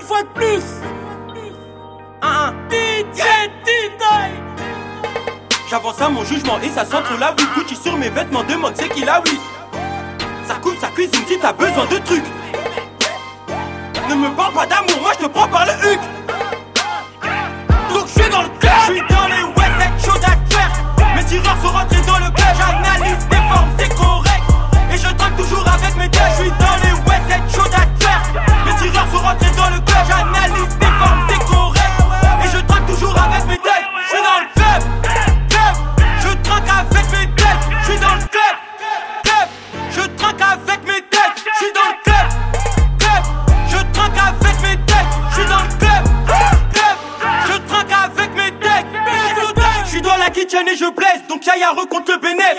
fois de plus. Un DJ J'avance à mon jugement et ça sent trop la weed Gucci sur mes vêtements, demande c'est qui la whiz Ça coupe, ça cuisine si t'as besoin de trucs. Ne me parle pas d'amour, et je blesse, donc Yaya recompte le bénéfice.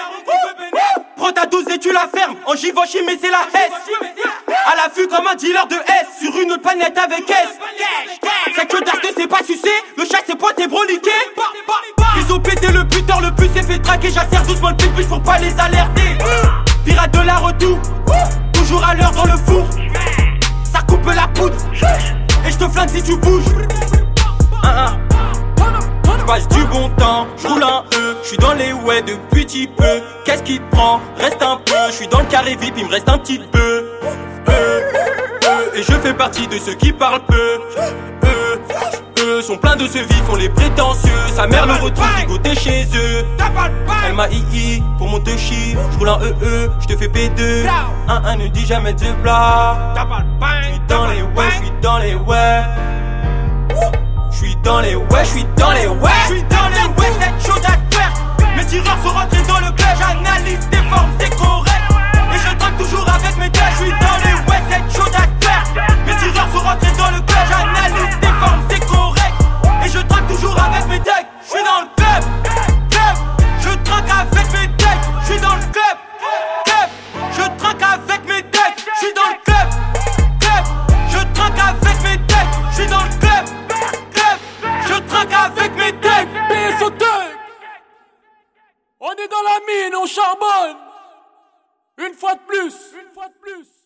Prends ta dose et tu la fermes, en Givenchy mais c'est la S. À l'affût comme un dealer de S, sur une autre planète avec S. Cette chose ne s'est pas sucé, le chat s'est pointé broliqué. Ils ont pété le buteur, le bus s'est fait traquer. J'assère doucement le pitbull pour pas les alerter. Pirate de la retour, toujours à l'heure dans le four. Ça coupe la poudre, et je te flingue si tu bouges. J'passe du bon temps, j'roule un E, j'suis dans les ouais depuis petit peu. Qu'est-ce qui te prend? Reste un peu, j'suis dans le carré VIP, il me reste un petit peu. Euh, euh, et je fais partie de ceux qui parlent peu. Eux sont pleins de ce vif, on les prétentieux. Sa mère le retrouve ligoté chez eux. Elle m'a II pour mon touchy. J'roule un EE, j'te fais P2. Un 1 ne dit jamais de blas. J'suis dans les ouais, j'suis dans les ouais. J'suis dans les ouais, j'suis dans les ouais. J'suis dans les ouais, cette chose à faire. Mes tireurs sont rentrés dans le club, j'analyse des formes, c'est correct. Et je traque toujours avec mes deux, j'suis dans dans la mine, on charbonne. Une fois de plus. Une fois de plus